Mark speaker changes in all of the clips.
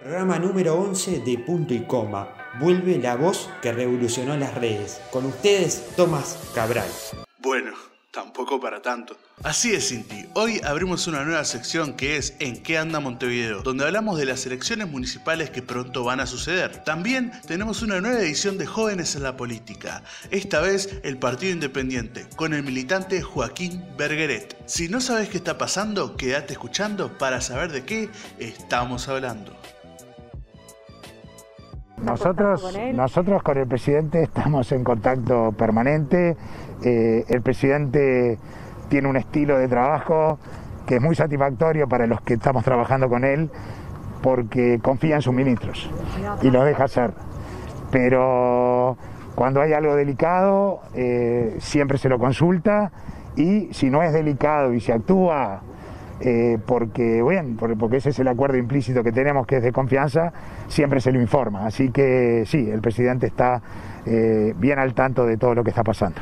Speaker 1: Programa número 11 de Punto y Coma. Vuelve la voz que revolucionó las redes. Con ustedes, Tomás Cabral.
Speaker 2: Bueno, tampoco para tanto. Así es, Cinti. Hoy abrimos una nueva sección que es En qué anda Montevideo, donde hablamos de las elecciones municipales que pronto van a suceder. También tenemos una nueva edición de Jóvenes en la Política, esta vez el Partido Independiente, con el militante Joaquín Bergeret. Si no sabes qué está pasando, quédate escuchando para saber de qué estamos hablando.
Speaker 3: Nosotros, nosotros con el presidente estamos en contacto permanente. Eh, el presidente tiene un estilo de trabajo que es muy satisfactorio para los que estamos trabajando con él porque confía en sus ministros y los deja hacer. Pero cuando hay algo delicado, eh, siempre se lo consulta y si no es delicado y se actúa eh, porque, bueno, porque ese es el acuerdo implícito que tenemos, que es de confianza, siempre se lo informa. Así que sí, el presidente está eh, bien al tanto de todo lo que está pasando.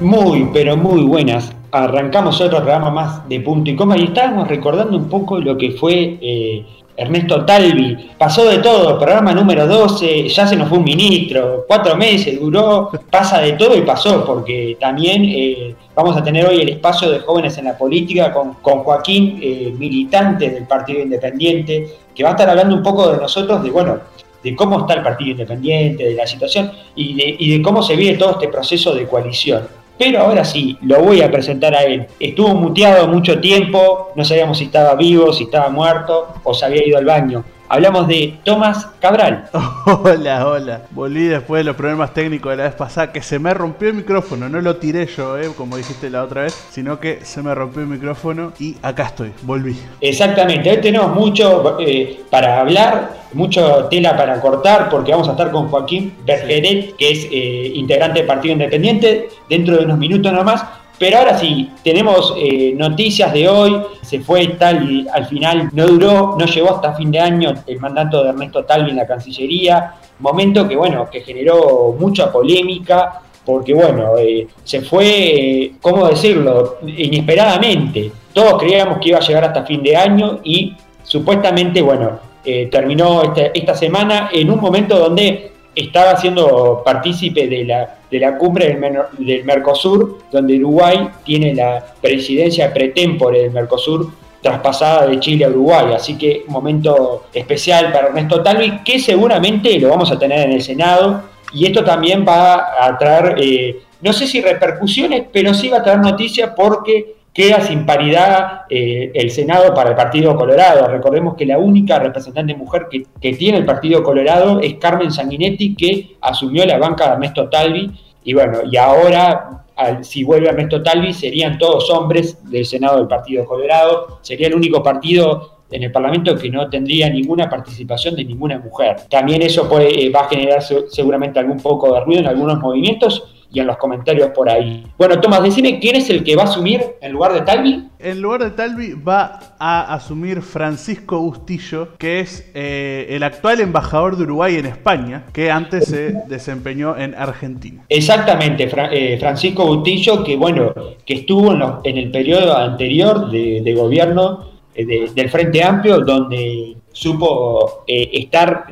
Speaker 1: Muy, pero muy buenas. Arrancamos otro programa más de punto y coma y estábamos recordando un poco lo que fue eh, Ernesto Talvi, pasó de todo, programa número 12, ya se nos fue un ministro, cuatro meses duró, pasa de todo y pasó, porque también eh, vamos a tener hoy el espacio de jóvenes en la política con, Joaquín, eh, militante del Partido Independiente, que va a estar hablando un poco de nosotros, de bueno, de cómo está el Partido Independiente, de la situación y de, y de cómo se vive todo este proceso de coalición. Pero ahora sí, lo voy a presentar a él. Estuvo muteado mucho tiempo, no sabíamos si estaba vivo, si estaba muerto o se había ido al baño. Hablamos de Tomás Cabral.
Speaker 4: Hola, hola. Volví después de los problemas técnicos de la vez pasada, que se me rompió el micrófono. No lo tiré yo, eh, como dijiste la otra vez, sino que se me rompió el micrófono y acá estoy, volví.
Speaker 1: Exactamente, hoy tenemos mucho eh, para hablar, mucho tela para cortar, porque vamos a estar con Joaquín Bergeret, que es eh, integrante del Partido Independiente, dentro de unos minutos nomás. Pero ahora sí, tenemos eh, noticias de hoy, se fue tal y al final no duró, no llegó hasta fin de año el mandato de Ernesto Talvi en la Cancillería, momento que bueno, que generó mucha polémica, porque bueno, eh, se fue, eh, ¿cómo decirlo?, inesperadamente. Todos creíamos que iba a llegar hasta fin de año y supuestamente, bueno, terminó esta, esta semana en un momento donde estaba siendo partícipe de la, de la cumbre del, Mercosur, donde Uruguay tiene la presidencia pretémpore del Mercosur traspasada de Chile a Uruguay. Así que un momento especial para Ernesto Talvi, que seguramente lo vamos a tener en el Senado. Y esto también va a traer, eh, no sé si repercusiones, pero sí va a traer noticias porque Queda sin paridad eh, el Senado para el Partido Colorado. Recordemos que la única representante mujer que, tiene el Partido Colorado es Carmen Sanguinetti, que asumió la banca de Ernesto Talvi. Y bueno, y ahora, si vuelve Ernesto Talvi, serían todos hombres del Senado del Partido Colorado. Sería el único partido en el Parlamento que no tendría ninguna participación de ninguna mujer. También eso puede, eh, va a generar seguramente algún poco de ruido en algunos movimientos y en los comentarios por ahí. Bueno, Tomás, decime quién es el que va a asumir en lugar de Talvi.
Speaker 4: En lugar de Talvi va a asumir Francisco Bustillo, que es eh, el actual embajador de Uruguay en España, que antes se desempeñó en Argentina.
Speaker 1: Exactamente, eh, Francisco Bustillo, que bueno, que estuvo en, el periodo anterior de, gobierno eh, del Frente Amplio, donde supo estar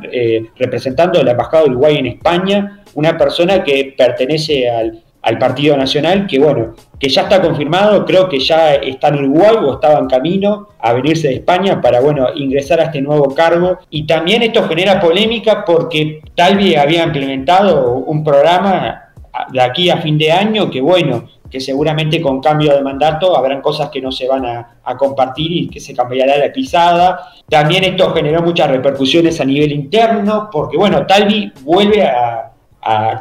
Speaker 1: representando la embajada de Uruguay en España una persona que pertenece al, Partido Nacional, que bueno, que ya está confirmado, creo que ya está en Uruguay o estaba en camino a venirse de España para, bueno, ingresar a este nuevo cargo. Y también esto genera polémica porque Talvi había implementado un programa de aquí a fin de año que, bueno, que seguramente con cambio de mandato habrán cosas que no se van a, a, compartir y que se cambiará la pisada. También esto generó muchas repercusiones a nivel interno, porque bueno, Talvi vuelve a,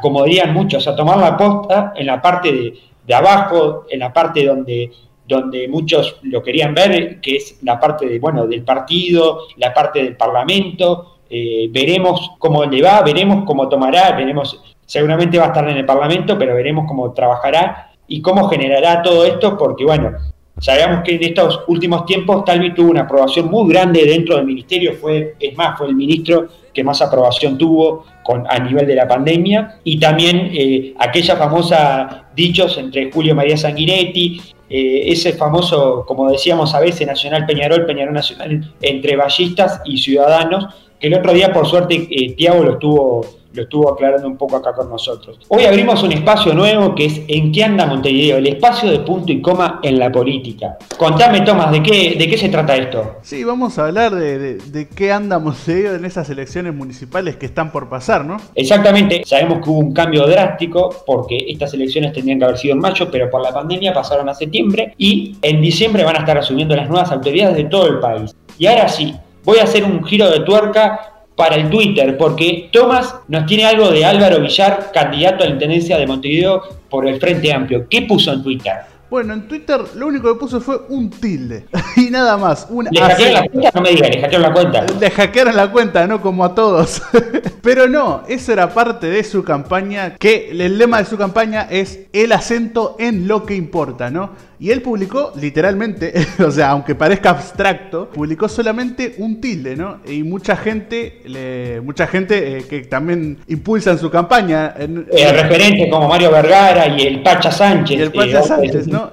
Speaker 1: como dirían muchos, a tomar la posta en la parte de, abajo, en la parte donde, donde muchos lo querían ver, que es la parte de, bueno, del partido, la parte del parlamento. Eh, veremos cómo le va, veremos cómo tomará, veremos, seguramente va a estar en el parlamento, pero veremos cómo trabajará y cómo generará todo esto, porque bueno, sabemos que en estos últimos tiempos Talvi tuvo una aprobación muy grande dentro del ministerio, fue, es más, fue el ministro que más aprobación tuvo con, a nivel de la pandemia, y también eh, aquella famosa dichos entre Julio María Sanguinetti, eh, ese famoso, como decíamos a veces, Nacional Peñarol, Peñarol Nacional, entre ballistas y ciudadanos, que el otro día, por suerte, Tiago lo estuvo lo estuvo aclarando un poco acá con nosotros. Hoy abrimos un espacio nuevo que es ¿En qué anda Montevideo? El espacio de punto y coma en la política. Contame, Tomás, ¿de qué, de qué se trata esto?
Speaker 4: Sí, vamos a hablar de, de, qué anda Montevideo en esas elecciones municipales que están por pasar, ¿no?
Speaker 1: Exactamente, sabemos que hubo un cambio drástico porque estas elecciones tendrían que haber sido en mayo, pero por la pandemia pasaron a septiembre y en diciembre van a estar asumiendo las nuevas autoridades de todo el país. Y ahora sí, voy a hacer un giro de tuerca para el Twitter, porque Tomás nos tiene algo de Álvaro Villar, candidato a la Intendencia de Montevideo por el Frente Amplio. ¿Qué puso en Twitter?
Speaker 4: Bueno, en Twitter lo único que puso fue un tilde y nada más.
Speaker 1: ¿Le hackearon la cuenta? No me digas, le hackearon la cuenta.
Speaker 4: Le hackearon la cuenta, ¿no? Como a todos. Pero no, eso era parte de su campaña, que el lema de su campaña es el acento en lo que importa, ¿no? Y él publicó literalmente, o sea, aunque parezca abstracto, publicó solamente un tilde, ¿no? Y mucha gente, le, mucha gente eh, que también impulsa en su campaña. En,
Speaker 1: eh, referentes como Mario Vergara y el Pacha Sánchez.
Speaker 4: Y el Pacha eh, Sánchez, ¿no?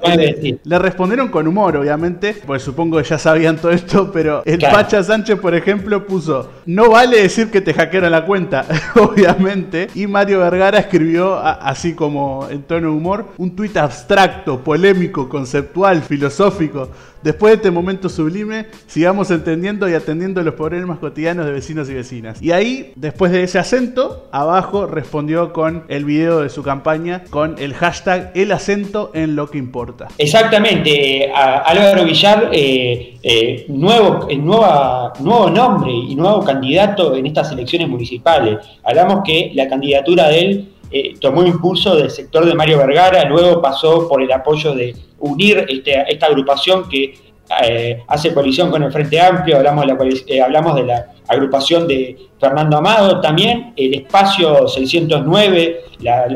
Speaker 4: Le, respondieron con humor, obviamente, pues supongo que ya sabían todo esto, pero el Pacha Sánchez, por ejemplo, puso, no vale decir que te hackearon la cuenta, obviamente. Y Mario Vergara escribió, así como en tono de humor, un tuit abstracto, polémico, conceptual, filosófico. Después de este momento sublime, sigamos entendiendo y atendiendo los problemas cotidianos de vecinos y vecinas. Y ahí, después de ese acento, abajo respondió con el video de su campaña con el hashtag el acento en lo que importa.
Speaker 1: Exactamente, Álvaro Villar, eh, eh, nuevo, eh, nuevo nombre y nuevo candidato en estas elecciones municipales. Hablamos que la candidatura de él eh, tomó impulso del sector de Mario Vergara, luego pasó por el apoyo de unir este, esta agrupación que eh, hace coalición con el Frente Amplio, hablamos de, la, eh, hablamos de la agrupación de Fernando Amado, también el espacio 609, la,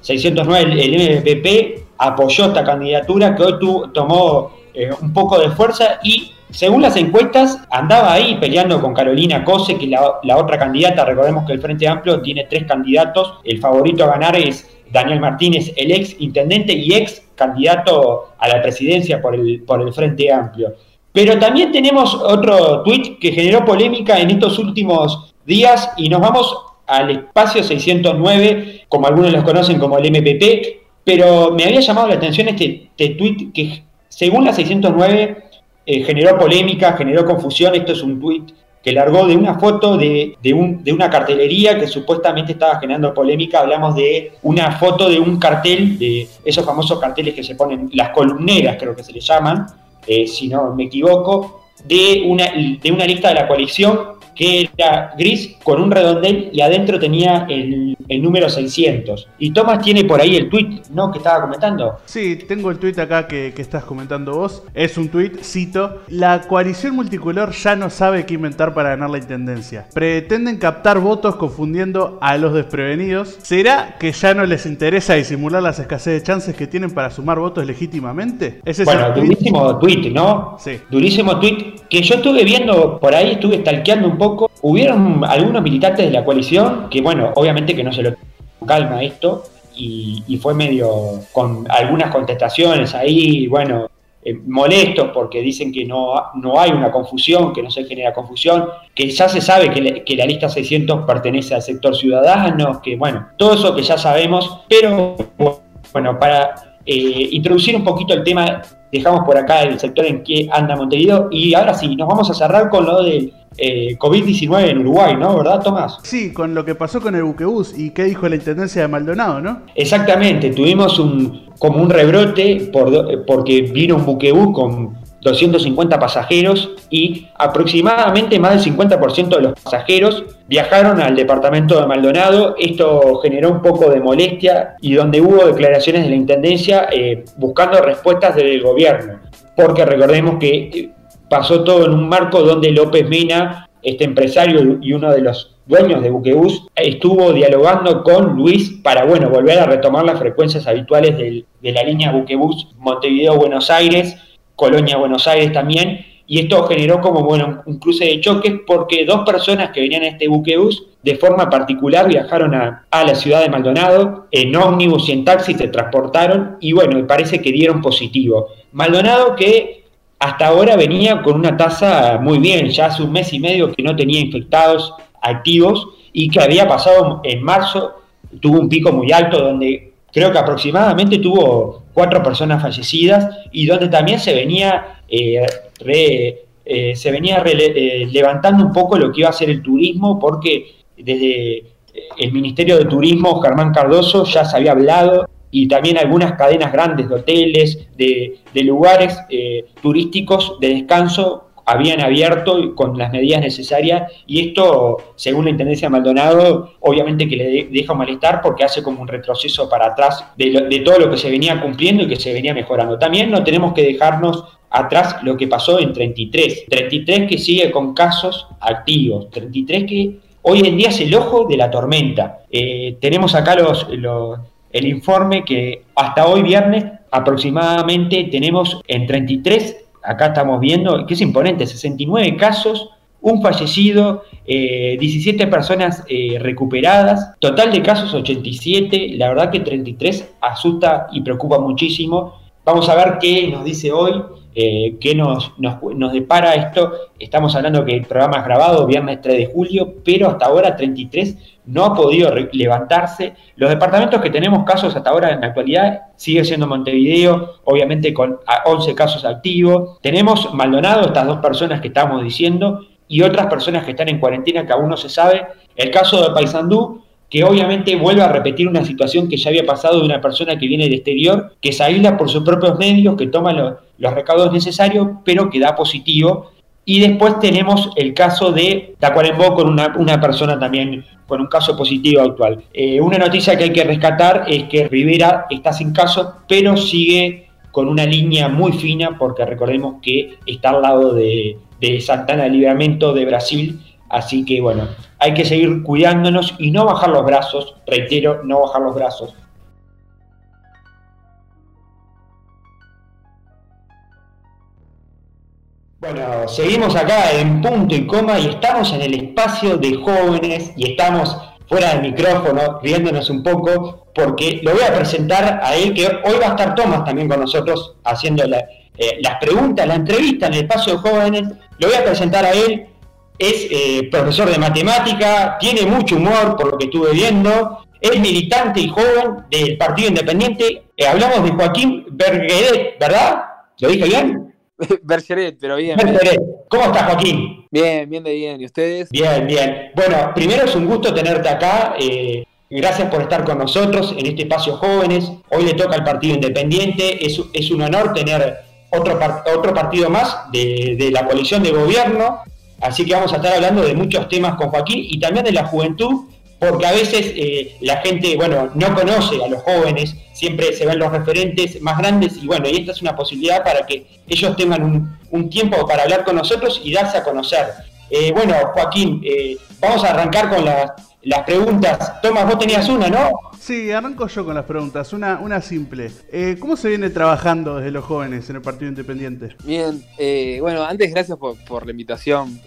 Speaker 1: 609 el, MPP apoyó esta candidatura que hoy tomó un poco de fuerza y según las encuestas, andaba ahí peleando con Carolina Cose, que la, la otra candidata. Recordemos que el Frente Amplio tiene tres candidatos. El favorito a ganar es Daniel Martínez, el ex intendente y ex candidato a la presidencia por el, por el Frente Amplio. Pero también tenemos otro tuit que generó polémica en estos últimos días y nos vamos al espacio 609, como algunos los conocen como el MPP, pero me había llamado la atención este, este tuit que según la 609 eh, generó polémica, generó confusión. Esto es un tuit que largó de una foto de, un, de, una cartelería que supuestamente estaba generando polémica. Hablamos de una foto de un cartel, de esos famosos carteles que se ponen, las columneras creo que se le llaman, eh, si no me equivoco, de una, de una lista de la coalición que era gris con un redondel y adentro tenía el, número 600. Y Tomás tiene por ahí el tweet, ¿no? Que estaba comentando.
Speaker 4: Sí, tengo el tweet acá que, estás comentando vos. Es un tweet, cito, la coalición multicolor ya no sabe qué inventar para ganar la intendencia. Pretenden captar votos confundiendo a los desprevenidos. ¿Será que ya no les interesa disimular las escasez de chances que tienen para sumar votos legítimamente?
Speaker 1: ¿Es bueno, durísimo tweet, ¿no? Sí. Durísimo tweet que yo estuve viendo por ahí, estuve stalkeando un poco Hubieron algunos militantes de la coalición que, bueno, obviamente que no se lo calma esto y, fue medio con algunas contestaciones ahí, bueno, eh, molestos porque dicen que no, no hay una confusión, que no se genera confusión, que ya se sabe que, la lista 600 pertenece al sector ciudadano, que bueno, todo eso que ya sabemos, pero bueno, para eh, introducir un poquito el tema, dejamos por acá el sector en que anda Montevideo y ahora sí, nos vamos a cerrar con lo del eh, COVID-19 en Uruguay, ¿no? ¿Verdad, Tomás?
Speaker 4: Sí, con lo que pasó con el buquebús y qué dijo la Intendencia de Maldonado, ¿no?
Speaker 1: Exactamente, tuvimos un como un rebrote por, porque vino un buquebús con 250 pasajeros y aproximadamente más del 50% de los pasajeros viajaron al departamento de Maldonado. Esto generó un poco de molestia y donde hubo declaraciones de la Intendencia eh, buscando respuestas del gobierno. Porque recordemos que pasó todo en un marco donde López Mena, este empresario y uno de los dueños de Buquebús, estuvo dialogando con Luis para, bueno, volver a retomar las frecuencias habituales de la línea Buquebús Montevideo-Buenos Aires, Colonia-Buenos Aires también, y esto generó como, bueno, un cruce de choques porque dos personas que venían a este Buquebús de forma particular viajaron a, la ciudad de Maldonado, en ómnibus y en taxi se transportaron y bueno, parece que dieron positivo. Maldonado que hasta ahora venía con una tasa muy bien, ya hace un mes y medio que no tenía infectados activos y que había pasado en marzo, tuvo un pico muy alto donde creo que aproximadamente tuvo cuatro personas fallecidas y donde también se venía, eh, eh, se venía eh, levantando un poco lo que iba a ser el turismo porque desde el Ministerio de Turismo, Germán Cardoso, ya se había hablado y también algunas cadenas grandes de hoteles, de, lugares turísticos de descanso habían abierto con las medidas necesarias y esto, según la Intendencia de Maldonado, obviamente que le deja malestar porque hace como un retroceso para atrás de, todo lo que se venía cumpliendo y que se venía mejorando. También no tenemos que dejarnos atrás lo que pasó en 33. 33 que sigue con casos activos. 33 que hoy en día es el ojo de la tormenta. Eh, tenemos acá los, el informe que hasta hoy viernes aproximadamente tenemos en 33 acá estamos viendo que es imponente, 69 casos, un fallecido, 17 eh, personas eh, recuperadas, total de casos 87, la verdad que 33 asusta y preocupa muchísimo. Vamos a ver qué nos dice hoy, eh, qué nos, nos, depara esto. Estamos hablando que el programa es grabado viernes 3 de julio, pero hasta ahora 33 no ha podido levantarse. Los departamentos que tenemos casos hasta ahora en la actualidad sigue siendo Montevideo, obviamente con 11 casos activos. Tenemos Maldonado, estas dos personas que estamos diciendo, y otras personas que están en cuarentena que aún no se sabe. El caso de Paysandú, que obviamente vuelve a repetir una situación que ya había pasado de una persona que viene del exterior, que se aísla por sus propios medios, que toma los, los recaudos necesarios, pero que da positivo y después tenemos el caso de Tacuarembó con una, una persona también con un caso positivo actual. Eh, una noticia que hay que rescatar es que Rivera está sin caso, pero sigue con una línea muy fina, porque recordemos que está al lado de, de Santana Libramento de Brasil. Así que bueno, hay que seguir cuidándonos y no bajar los brazos, reitero, no bajar los brazos. Bueno, seguimos acá en punto y coma y estamos en el espacio de jóvenes y estamos fuera del micrófono, riéndonos un poco, porque lo voy a presentar a él, que hoy va a estar Tomás también con nosotros haciendo eh, las preguntas, la entrevista en el espacio de jóvenes. Lo voy a presentar a él, es eh, profesor de matemática, tiene mucho humor por lo que estuve viendo, es militante y joven del Partido Independiente. Eh, hablamos de Joaquín Berguedet, ¿verdad? ¿Lo dije bien?
Speaker 5: Bergeret, pero bien.
Speaker 1: ¿Cómo estás, Joaquín?
Speaker 5: Bien, bien de bien. ¿Y ustedes?
Speaker 1: Bien, bien. Bueno, primero es un gusto tenerte acá. Eh, gracias por estar con nosotros en este espacio jóvenes. Hoy le toca al Partido Independiente. Es, es un honor tener otro, otro partido más de, de la coalición de gobierno. Así que vamos a estar hablando de muchos temas con Joaquín y también de la juventud porque a veces eh, la gente, bueno, no conoce a los jóvenes, siempre se ven los referentes más grandes y bueno, y esta es una posibilidad para que ellos tengan un, tiempo para hablar con nosotros y darse a conocer. Eh, bueno, Joaquín, eh, vamos a arrancar con las preguntas. Tomás, vos tenías una, ¿no?
Speaker 4: Sí, arranco yo con las preguntas. Una, una simple. ¿Cómo se viene trabajando desde los jóvenes en el Partido Independiente?
Speaker 5: Bien, bueno, antes gracias por, por la invitación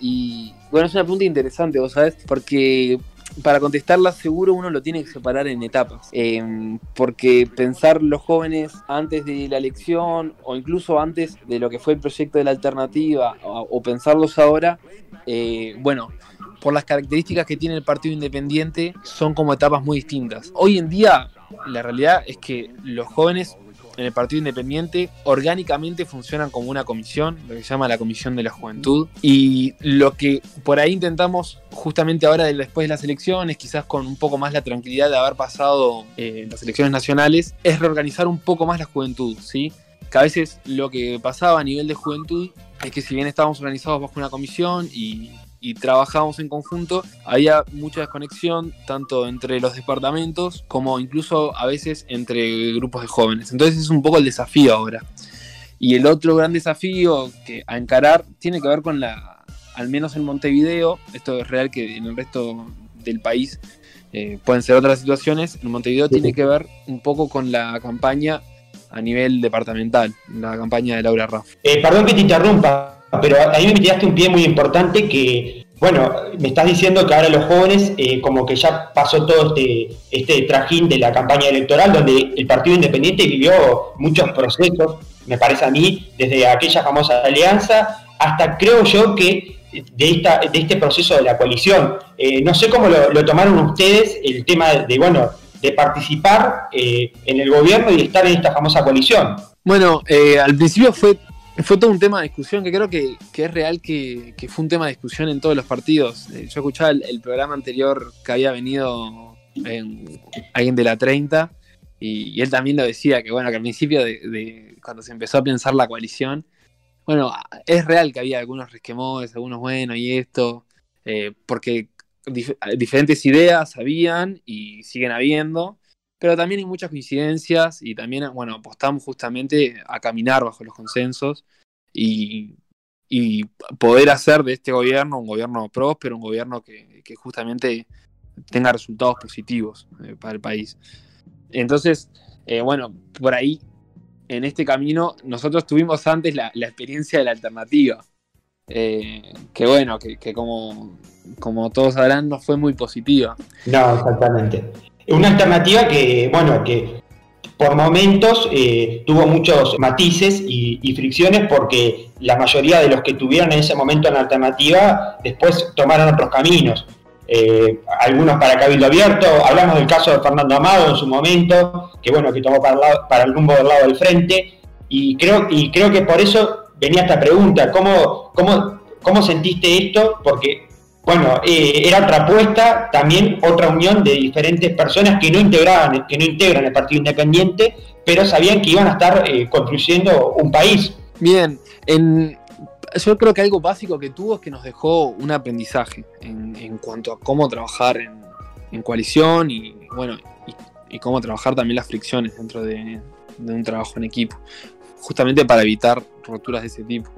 Speaker 5: Y bueno, es una pregunta interesante, vos sabés, porque para contestarla seguro uno lo tiene que separar en etapas. Em, porque pensar los jóvenes antes de la elección o incluso antes de lo que fue el proyecto de la alternativa o, pensarlos ahora, eh, bueno, por las características que tiene el Partido Independiente son como etapas muy distintas. Hoy en día la realidad es que los jóvenes en el Partido Independiente orgánicamente funcionan como una comisión, lo que se llama la Comisión de la Juventud. Y lo que por ahí intentamos justamente ahora después de las elecciones, quizás con un poco más la tranquilidad de haber pasado eh, las elecciones nacionales, es reorganizar un poco más la juventud, ¿sí? Que a veces lo que pasaba a nivel de juventud es que si bien estábamos organizados bajo una comisión y y trabajábamos en conjunto, había mucha desconexión tanto entre los departamentos como incluso a veces entre grupos de jóvenes. Entonces es un poco el desafío ahora. Y el otro gran desafío que a encarar tiene que ver con la, al menos en Montevideo, esto es real que en el resto del país eh, pueden ser otras situaciones, en Montevideo tiene que ver un poco con la campaña a nivel departamental, la campaña de Laura Raff.
Speaker 1: Eh, perdón que te interrumpa, pero ahí me tiraste un pie muy importante que bueno, me estás diciendo que ahora los jóvenes, eh, como que ya pasó todo este, este trajín de la campaña electoral, donde el Partido Independiente vivió muchos procesos, me parece a mí, desde aquella famosa alianza hasta creo yo que de, esta, de este proceso de la coalición. Eh, no sé cómo lo, tomaron ustedes, el tema de, bueno, de participar eh, en el gobierno y estar en esta famosa coalición.
Speaker 5: Bueno, al principio fue fue todo un tema de discusión que creo que, es real que, fue un tema de discusión en todos los partidos. Eh, yo escuchaba el, programa anterior que había venido alguien de la 30 y, él también lo decía, que bueno, que al principio de, cuando se empezó a pensar la coalición, bueno, es real que había algunos resquemores, algunos buenos y esto, eh, porque diferentes ideas habían y siguen habiendo, pero también hay muchas coincidencias y también, bueno, apostamos justamente a caminar bajo los consensos y, poder hacer de este gobierno un gobierno próspero, un gobierno que, justamente tenga resultados positivos eh, para el país. Entonces, eh, bueno, por ahí, en este camino, nosotros tuvimos antes la, experiencia de la alternativa, eh, que bueno, que, como todos sabrán, no fue muy positiva.
Speaker 1: No, exactamente. Una alternativa que, bueno, que por momentos eh, tuvo muchos matices y, fricciones porque la mayoría de los que tuvieron en ese momento una alternativa después tomaron otros caminos. Eh, algunos para Cabildo Abierto, hablamos del caso de Fernando Amado en su momento, que bueno, que tomó para el, rumbo del lado del frente, y creo, y creo que por eso venía esta pregunta, ¿cómo, cómo, cómo sentiste esto? Porque bueno, eh, era otra apuesta, también otra unión de diferentes personas que no integraban, que no integran el Partido Independiente, pero sabían que iban a estar eh, construyendo un país.
Speaker 5: Bien, en, yo creo que algo básico que tuvo es que nos dejó un aprendizaje en, cuanto a cómo trabajar en, coalición y bueno y, cómo trabajar también las fricciones dentro de, un trabajo en equipo, justamente para evitar roturas de ese tipo.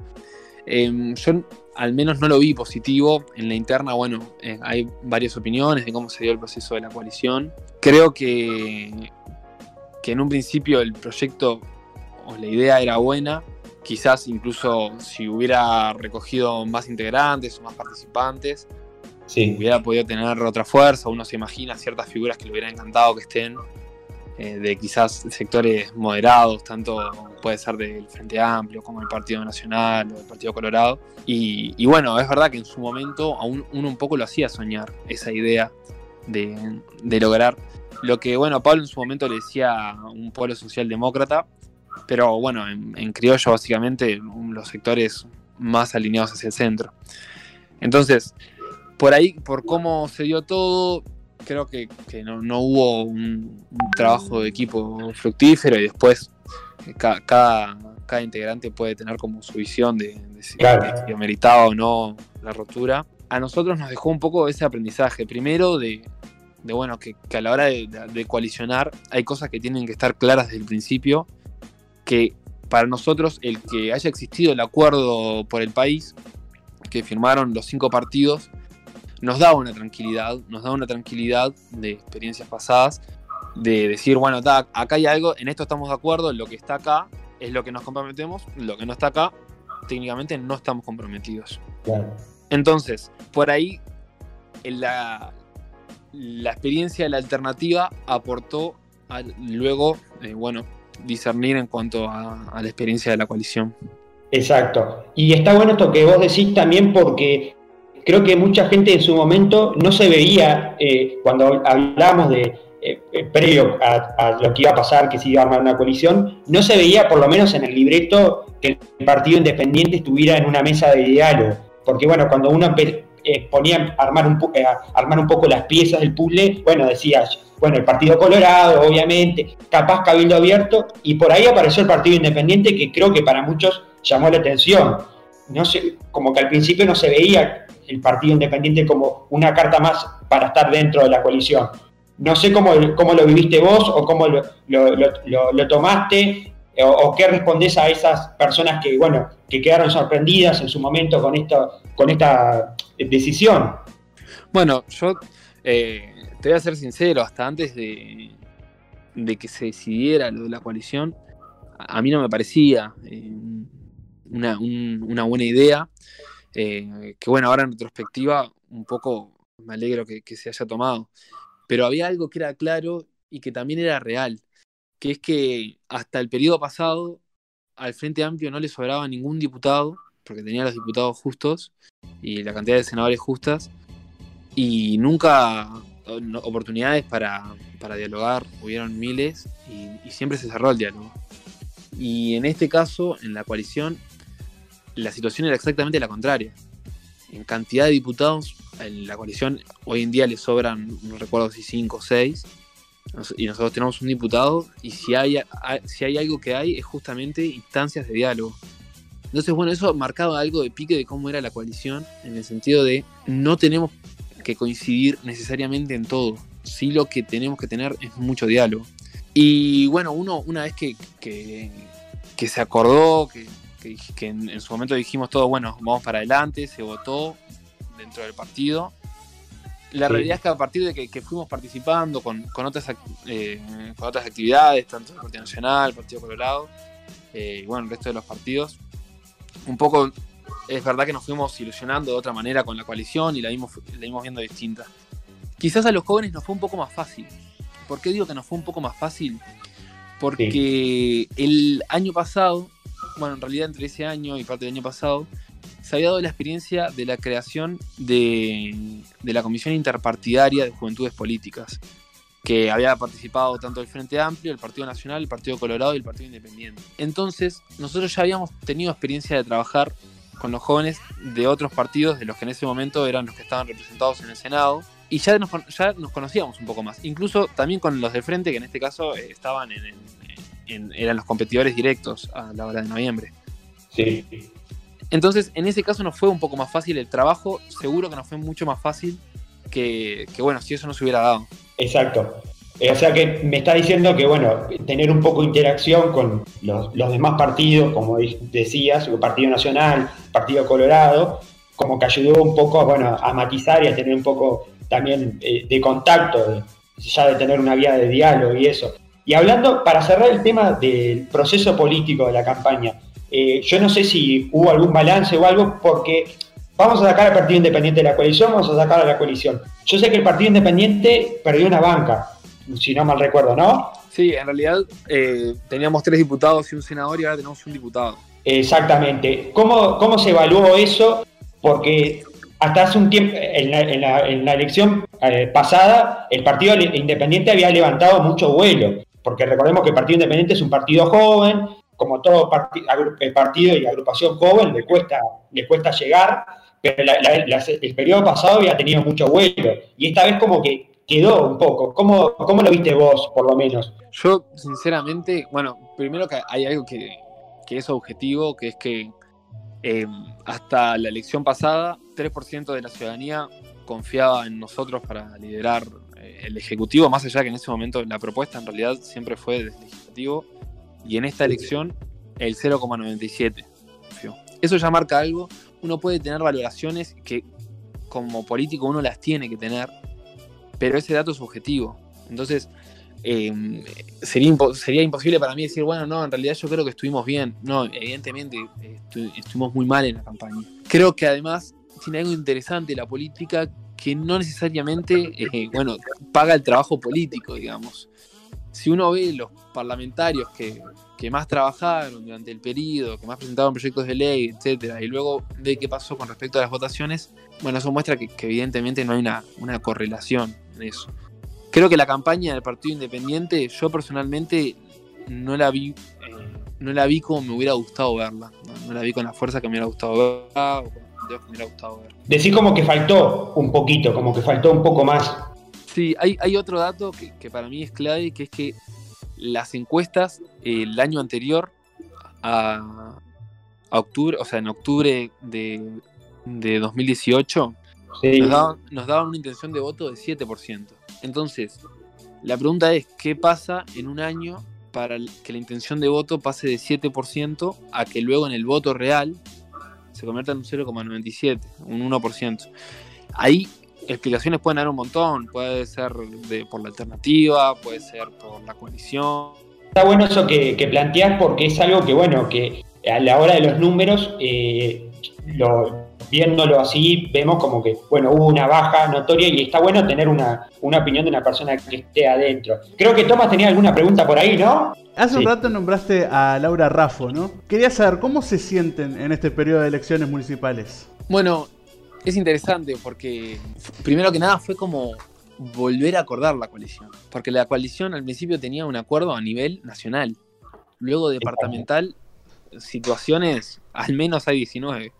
Speaker 5: Em, yo al menos no lo vi positivo. En la interna, bueno, eh, hay varias opiniones de cómo se dio el proceso de la coalición. Creo que, que en un principio el proyecto o la idea era buena. Quizás incluso si hubiera recogido más integrantes o más participantes, hubiera podido tener otra fuerza. Uno se imagina ciertas figuras que le hubiera encantado que estén eh, de quizás sectores moderados, tanto puede ser del Frente Amplio como el Partido Nacional o el Partido Colorado. Y, bueno, es verdad que en su momento aún uno un poco lo hacía soñar, esa idea de, lograr lo que, bueno, Pablo en su momento le decía un pueblo socialdemócrata, pero bueno, en, criollo básicamente los sectores más alineados hacia el centro. Entonces, por ahí, por cómo se dio todo, creo que, no, hubo un, trabajo de equipo fructífero y después eh, cada, cada, integrante puede tener como su visión de, si, meritaba o no la rotura. A nosotros nos dejó un poco ese aprendizaje. Primero de, bueno, que, a la hora de, coalicionar hay cosas que tienen que estar claras desde el principio, que para nosotros el que haya existido el acuerdo por el país, que firmaron los cinco partidos, nos da una tranquilidad, nos da una tranquilidad de experiencias pasadas, de decir, bueno, acá hay algo, en esto estamos de acuerdo, lo que está acá es lo que nos comprometemos, lo que no está acá, técnicamente no estamos comprometidos. Entonces, por ahí, la, la experiencia de la alternativa aportó a luego, eh, bueno, discernir en cuanto a, a la experiencia de la coalición.
Speaker 1: Exacto. Y está bueno esto que vos decís también porque creo que mucha gente en su momento no se veía, eh, cuando hablábamos de eh, eh, previo a, lo que iba a pasar, que se iba a armar una colisión, no se veía, por lo menos en el libreto, que el partido independiente estuviera en una mesa de diálogo. Porque bueno, cuando uno ponía a armar un, armar un poco las piezas del puzzle, bueno, decías, bueno, el Partido Colorado, obviamente, capaz Cabildo Abierto, y por ahí apareció el Partido Independiente, que creo que para muchos llamó la atención. No sé, como que al principio no se veía el Partido Independiente como una carta más para estar dentro de la coalición. No sé cómo, cómo lo viviste vos o cómo lo, tomaste o, qué respondés a esas personas que, bueno, que quedaron sorprendidas en su momento con, con esta decisión.
Speaker 5: Bueno, yo eh, te voy a ser sincero, hasta antes de, de, que se decidiera lo de la coalición, a mí no me parecía eh, una, una, buena idea eh, que bueno, ahora en retrospectiva un poco me alegro que, se haya tomado, pero había algo que era claro y que también era real, que es que hasta el periodo pasado al Frente Amplio no le sobraba ningún diputado, porque tenía los diputados justos y la cantidad de senadores justas, y nunca oportunidades para, dialogar, hubieron miles y, siempre se cerró el diálogo. Y en este caso, en la coalición, la situación era exactamente la contraria. En cantidad de diputados, en la coalición hoy en día le sobran, no recuerdo si 5 o 6, y nosotros tenemos un diputado, y si hay, si hay algo que hay es justamente instancias de diálogo. Entonces, bueno, eso ha marcado algo de pique de cómo era la coalición, en el sentido de no tenemos que coincidir necesariamente en todo. Sí lo que tenemos que tener es mucho diálogo. Y bueno, uno una vez que, que, se acordó, que, que, en, su momento dijimos todo, bueno, vamos para adelante, se votó dentro del partido. La realidad es que a partir de que, fuimos participando con, con otras, eh, con otras actividades, tanto el Partido Nacional, el Partido Colorado, eh, y bueno, el resto de los partidos, un poco es verdad que nos fuimos ilusionando de otra manera con la coalición y la vimos, la vimos viendo distinta. Quizás a los jóvenes nos fue un poco más fácil. ¿Por qué digo que nos fue un poco más fácil? Porque el año pasado, bueno, en realidad entre ese año y parte del año pasado, se había dado la experiencia de la creación de, la Comisión Interpartidaria de Juventudes Políticas, que había participado tanto el Frente Amplio, el Partido Nacional, el Partido Colorado y el Partido Independiente. Entonces, nosotros ya habíamos tenido experiencia de trabajar con los jóvenes de otros partidos, de los que en ese momento eran los que estaban representados en el Senado, y ya nos, conocíamos un poco más, incluso también con los del frente, que en este caso eh, estaban en, eran los competidores directos a la hora de noviembre.
Speaker 1: Sí.
Speaker 5: Entonces, en ese caso nos fue un poco más fácil el trabajo, seguro que nos fue mucho más fácil que, que bueno, si eso no se hubiera dado.
Speaker 1: Exacto. Eh, o sea que me está diciendo que, bueno, tener un poco de interacción con los, demás partidos, como decías, el Partido Nacional, Partido Colorado, como que ayudó un poco bueno, a matizar y a tener un poco también eh, de contacto, ya de tener una vía de diálogo y eso. Y hablando, para cerrar el tema del proceso político de la campaña, eh, yo no sé si hubo algún balance o algo, porque vamos a sacar al Partido Independiente de la coalición, vamos a sacar a la coalición. Yo sé que el Partido Independiente perdió una banca, si no mal recuerdo, ¿no?
Speaker 5: Sí, en realidad eh, teníamos tres diputados y un senador y ahora tenemos un diputado.
Speaker 1: Exactamente. ¿Cómo, cómo se evaluó eso? Porque hasta hace un tiempo, en la, en la, elección eh, pasada, el Partido Independiente había levantado mucho vuelo, porque recordemos que el Partido Independiente es un partido joven, como todo el partido y agrupación joven, le cuesta, le cuesta llegar, pero el periodo pasado había tenido mucho vuelo, y esta vez como que quedó un poco. ¿Cómo, ¿Cómo, lo viste vos, por lo menos?
Speaker 5: Yo, sinceramente, bueno, primero que hay algo que, es objetivo, que es que em, hasta la elección pasada, 3% de la ciudadanía confiaba en nosotros para liderar el Ejecutivo, más allá que en ese momento la propuesta en realidad siempre fue del Legislativo, y en esta elección el 0,97. Eso ya marca algo. Uno puede tener valoraciones que como político uno las tiene que tener, pero ese dato es objetivo. Entonces, em, sería, sería imposible para mí decir, bueno, no, en realidad yo creo que estuvimos bien. No, evidentemente estuvimos muy mal en la campaña. Creo que además tiene algo interesante la política que no necesariamente, eh, bueno, paga el trabajo político, digamos. Si uno ve los parlamentarios que, que más trabajaron durante el periodo, que más presentaron proyectos de ley, etcétera, y luego ve qué pasó con respecto a las votaciones, bueno, eso muestra que, evidentemente no hay una, una, correlación en eso. Creo que la campaña del Partido Independiente, yo personalmente no la vi, eh, no la vi como me hubiera gustado verla. No, la vi con la fuerza que me hubiera gustado verla o con que me hubiera gustado ver.
Speaker 1: Decir como que faltó un poquito, como que faltó un poco más.
Speaker 5: Sí, hay, hay otro dato que, que para mí es clave, que es que las encuestas el año anterior a, octubre, o sea, en octubre de, 2018, nos, daban, una intención de voto de 7%. Entonces, la pregunta es, ¿qué pasa en un año para que la intención de voto pase de 7% a que luego en el voto real se convierta en un 0,97, un 1%? Ahí explicaciones pueden haber un montón, puede ser por la alternativa, puede ser por la coalición.
Speaker 1: Está bueno eso que, que planteas porque es algo que, bueno, que a la hora de los números, eh, lo, viéndolo así, vemos como que, bueno, hubo una baja notoria y está bueno tener una, opinión de una persona que esté adentro. Creo que Tomás tenía alguna pregunta por ahí, ¿no?
Speaker 4: Hace un rato nombraste a Laura Raffo, ¿no? Quería saber cómo se sienten en este periodo de elecciones municipales.
Speaker 5: Bueno, es interesante porque primero que nada fue como volver a acordar la coalición, porque la coalición al principio tenía un acuerdo a nivel nacional, luego departamental, situaciones, al menos hay 19.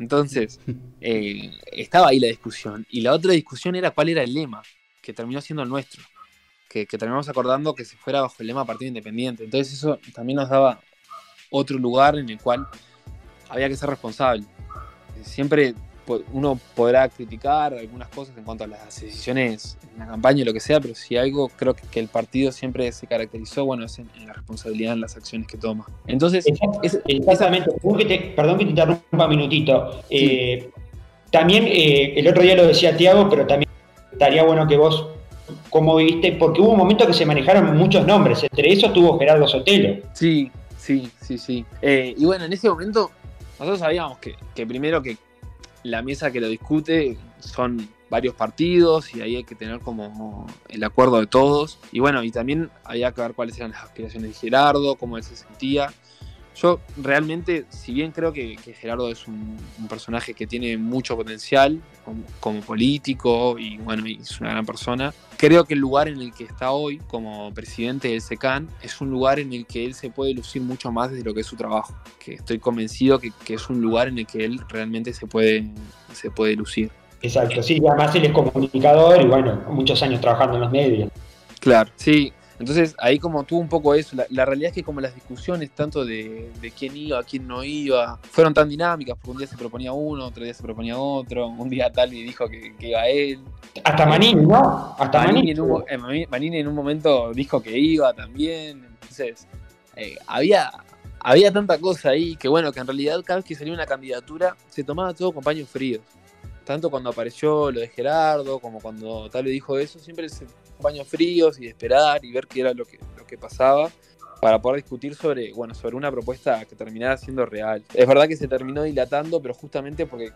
Speaker 5: Entonces, eh, estaba ahí la discusión. Y la otra discusión era cuál era el lema, que terminó siendo el nuestro. Que, que terminamos acordando que se fuera bajo el lema Partido Independiente. Entonces eso también nos daba otro lugar en el cual había que ser responsable. Siempre uno podrá criticar algunas cosas en cuanto a las decisiones en la campaña y lo que sea, pero si algo creo que, el partido siempre se caracterizó, bueno, es en, la responsabilidad en las acciones que toma. Entonces,
Speaker 1: exactamente, perdón que te interrumpa un minutito. Eh, también eh, el otro día lo decía Tiago, pero también estaría bueno que vos cómo viste, porque hubo un momento que se manejaron muchos nombres, entre esos tuvo Gerardo Sotelo.
Speaker 5: Sí, sí, sí, sí. Eh, y bueno, en ese momento nosotros sabíamos que, que primero que la mesa que lo discute son varios partidos y ahí hay que tener como el acuerdo de todos. Y bueno, y también había que ver cuáles eran las aspiraciones de Gerardo, cómo él se sentía. Yo realmente, si bien creo que, Gerardo es un, personaje que tiene mucho potencial como, político y bueno, es una gran persona, creo que el lugar en el que está hoy como presidente del SECAN es un lugar en el que él se puede lucir mucho más desde lo que es su trabajo. Que estoy convencido que, es un lugar en el que él realmente se puede, se puede lucir.
Speaker 1: Exacto, sí, además él es comunicador y bueno, muchos años trabajando en los medios.
Speaker 5: Claro, sí, entonces ahí como tuvo un poco eso, la, realidad es que como las discusiones tanto de, quién iba, quién no iba, fueron tan dinámicas, porque un día se proponía uno, otro día se proponía otro, un día tal y dijo que, iba él.
Speaker 1: Hasta Manini, ¿no?
Speaker 5: Hasta Manini. En un, eh, Manini en un momento dijo que iba también, entonces eh, había, había tanta cosa ahí que bueno, que en realidad cada vez que salía una candidatura se tomaba todo con paños fríos. Tanto cuando apareció lo de Gerardo, como cuando tal le dijo eso, siempre se baños fríos y de esperar y ver qué era lo que, lo que pasaba para poder discutir sobre, bueno, sobre una propuesta que terminara siendo real. Es verdad que se terminó dilatando, pero justamente porque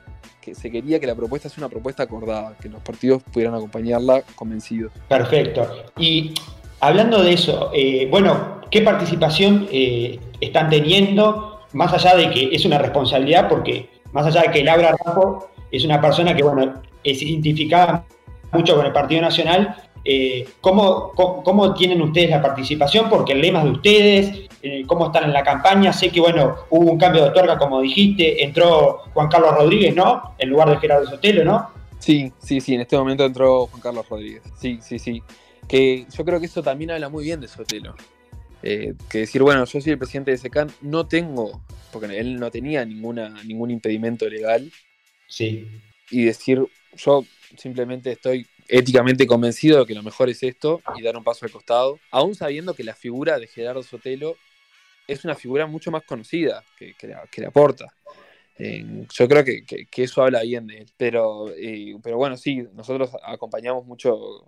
Speaker 5: se quería que la propuesta sea una propuesta acordada, que los partidos pudieran acompañarla convencidos.
Speaker 1: Perfecto. Y hablando de eso, eh, bueno, ¿qué participación eh, están teniendo? Más allá de que es una responsabilidad, porque más allá de que Laura Rajo es una persona que, bueno, es identificada mucho con el Partido Nacional, eh, ¿cómo, cómo, tienen ustedes la participación? Porque el lema de ustedes, eh, cómo están en la campaña. Sé que, bueno, hubo un cambio de tuerca, como dijiste, entró Juan Carlos Rodríguez, ¿no? En lugar de Gerardo Sotelo, ¿no?
Speaker 5: Sí, sí, sí, en este momento entró Juan Carlos Rodríguez. Sí, sí, sí. Que yo creo que eso también habla muy bien de Sotelo. Eh, que decir, bueno, yo soy el presidente de SECAN, no tengo, porque él no tenía ninguna, ningún impedimento legal.
Speaker 1: Sí.
Speaker 5: Y decir, yo simplemente estoy éticamente convencido de que lo mejor es esto y dar un paso al costado, aún sabiendo que la figura de Gerardo Sotelo es una figura mucho más conocida que, que, le, aporta. yo creo que, eso habla bien de él. Pero, eh, pero bueno, sí, nosotros acompañamos mucho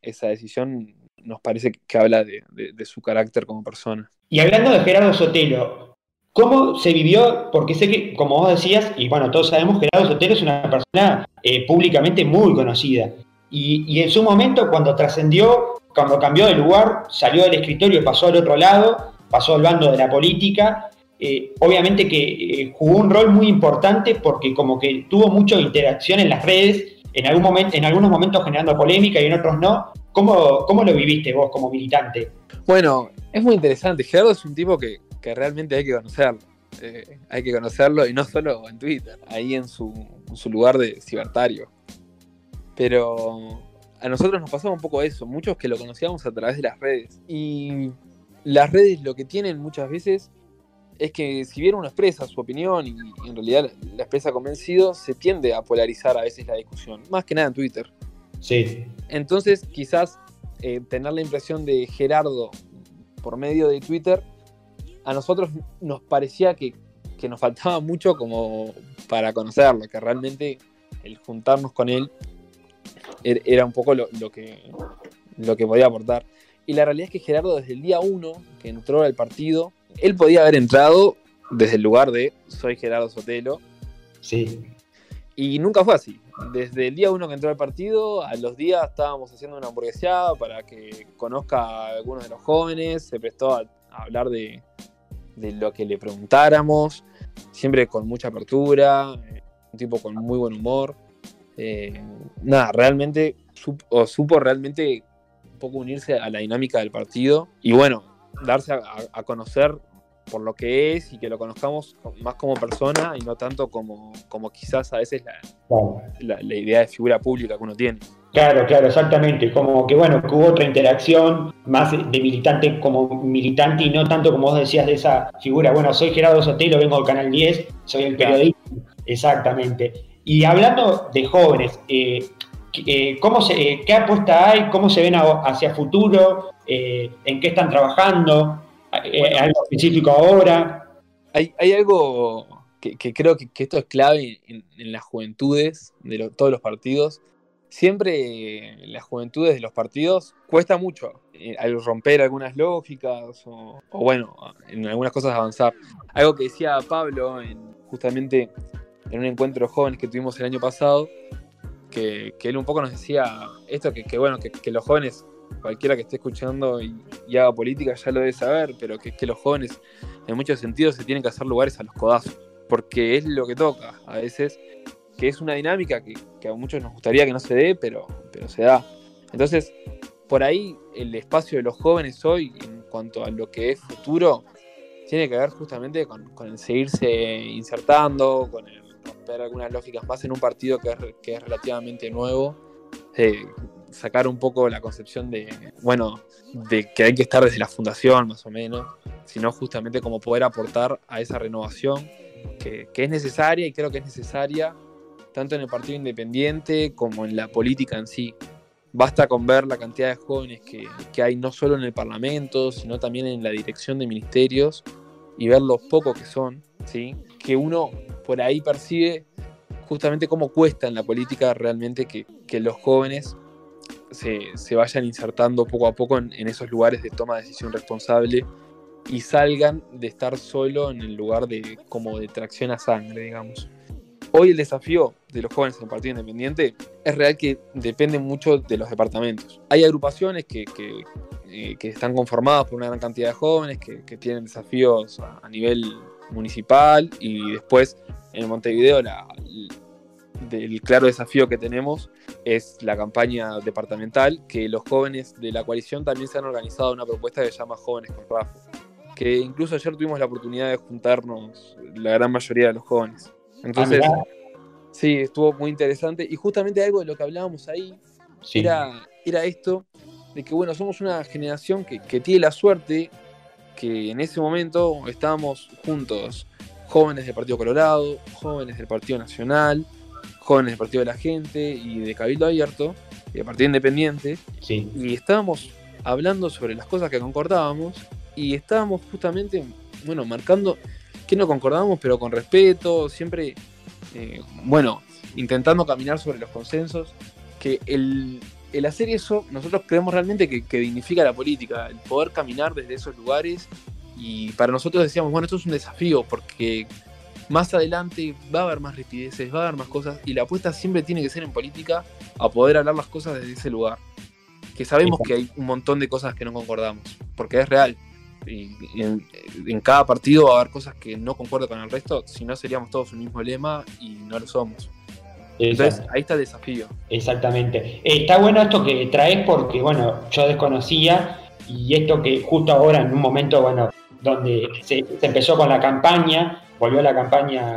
Speaker 5: esa decisión, nos parece que habla de, su carácter como persona.
Speaker 1: Y hablando de Gerardo Sotelo, ¿cómo se vivió? Porque sé que, como vos decías, y bueno, todos sabemos, Gerardo Sotelo es una persona eh, públicamente muy conocida. Y, en su momento, cuando trascendió, cuando cambió de lugar, salió del escritorio, pasó al otro lado, pasó al bando de la política, eh, obviamente que eh, jugó un rol muy importante porque como que tuvo mucha interacción en las redes, en, algún momento, en algunos momentos generando polémica y en otros no. ¿Cómo, cómo lo viviste vos como militante?
Speaker 5: Bueno, es muy interesante. Gerardo es un tipo que, realmente hay que conocerlo. Eh, hay que conocerlo y no solo en Twitter, ahí en su, en su lugar de cibertario. Pero a nosotros nos pasaba un poco eso, muchos que lo conocíamos a través de las redes. Y las redes lo que tienen muchas veces es que si bien uno expresa su opinión y, en realidad la expresa convencido, se tiende a polarizar a veces la discusión, más que nada en Twitter.
Speaker 1: Sí.
Speaker 5: Entonces quizás eh, tener la impresión de Gerardo por medio de Twitter, a nosotros nos parecía que, que nos faltaba mucho como para conocerlo, que realmente el juntarnos con él Er, era un poco lo, que, lo que podía aportar. Y la realidad es que Gerardo desde el día uno que entró al partido, él podía haber entrado desde el lugar de soy Gerardo Sotelo.
Speaker 1: Sí.
Speaker 5: Y nunca fue así. Desde el día uno que entró al partido, a los días estábamos haciendo una hamburgueseada para que conozca a algunos de los jóvenes, se prestó a, hablar de, lo que le preguntáramos, siempre con mucha apertura, eh, un tipo con muy buen humor. Eh, nada, realmente supo, supo realmente un poco unirse a la dinámica del partido y bueno, darse a conocer por lo que es y que lo conozcamos más como persona y no tanto como, como quizás a veces la, la, idea de figura pública que uno tiene.
Speaker 1: Claro, claro, exactamente. Como que bueno, que hubo otra interacción más de militante como militante y no tanto como vos decías de esa figura. Bueno, soy Gerardo Sotelo, vengo del Canal 10, soy el periodista. Exactamente. Y hablando de jóvenes, eh, eh, ¿cómo se, eh, ¿qué apuesta hay? ¿Cómo se ven hacia futuro? ¿En qué están trabajando? ¿Algo específico ahora?
Speaker 5: Hay, algo que, creo que, esto es clave en, las juventudes de todos los partidos. Siempre las juventudes de los partidos cuesta mucho eh, al romper algunas lógicas o, bueno, en algunas cosas avanzar. Algo que decía Pablo justamente en un encuentro de jóvenes que tuvimos el año pasado, que, él un poco nos decía esto, que, bueno, que, los jóvenes cualquiera que esté escuchando y, haga política ya lo debe saber, pero que, que los jóvenes en muchos sentidos se tienen que hacer lugares a los codazos, porque es lo que toca a veces, que es una dinámica que, a muchos nos gustaría que no se dé, pero, pero se da. Entonces, por ahí el espacio de los jóvenes hoy, en cuanto a lo que es futuro, tiene que ver justamente con, el seguirse insertando, con el algunas lógicas más en un partido que es, que relativamente nuevo. Eh, sacar un poco la concepción de, bueno, de que hay que estar desde la fundación más o menos, sino justamente como poder aportar a esa renovación que, es necesaria y creo que es necesaria tanto en el partido independiente como en la política en sí. Basta con ver la cantidad de jóvenes que, que hay no solo en el Parlamento, sino también en la dirección de ministerios y ver los pocos que son, ¿sí? que uno por ahí percibe justamente cómo cuesta en la política realmente que, que los jóvenes se, vayan insertando poco a poco en, esos lugares de toma de decisión responsable y salgan de estar solo en el lugar de como de tracción a sangre, digamos. Hoy el desafío de los jóvenes en el Partido Independiente es real que depende mucho de los departamentos. Hay agrupaciones que, eh, están conformadas por una gran cantidad de jóvenes que, tienen desafíos a, nivel municipal y después en Montevideo el claro desafío que tenemos es la campaña departamental, que los jóvenes de la coalición también se han organizado una propuesta que se llama Jóvenes con Rafa, que incluso ayer tuvimos la oportunidad de juntarnos la gran mayoría de los jóvenes. Entonces, ah, sí, estuvo muy interesante. Y justamente algo de lo que hablábamos ahí era, era esto, de que bueno, somos una generación que, que tiene la suerte que en ese momento estábamos juntos, jóvenes del Partido Colorado, jóvenes del Partido Nacional, jóvenes del Partido de la Gente y de Cabildo Abierto, y de Partido Independiente, y estábamos hablando sobre las cosas que concordábamos, y estábamos justamente, bueno, marcando que no concordábamos, pero con respeto, siempre, eh, bueno, intentando caminar sobre los consensos, que el, hacer eso, nosotros creemos realmente que, que dignifica la política, el poder caminar desde esos lugares, y para nosotros decíamos, bueno, esto es un desafío, porque más adelante va a haber más ripideces, va a haber más cosas, y la apuesta siempre tiene que ser en política a poder hablar las cosas desde ese lugar. Que sabemos que hay un montón de cosas que no concordamos, porque es real. Y, en, cada partido va a haber cosas que no concuerdo con el resto, si no seríamos todos un mismo lema y no lo somos. Entonces, ahí está el desafío.
Speaker 1: Exactamente. Está bueno esto que traes porque, bueno, yo desconocía y esto que justo ahora en un momento, bueno, donde se, se empezó con la campaña, volvió a la campaña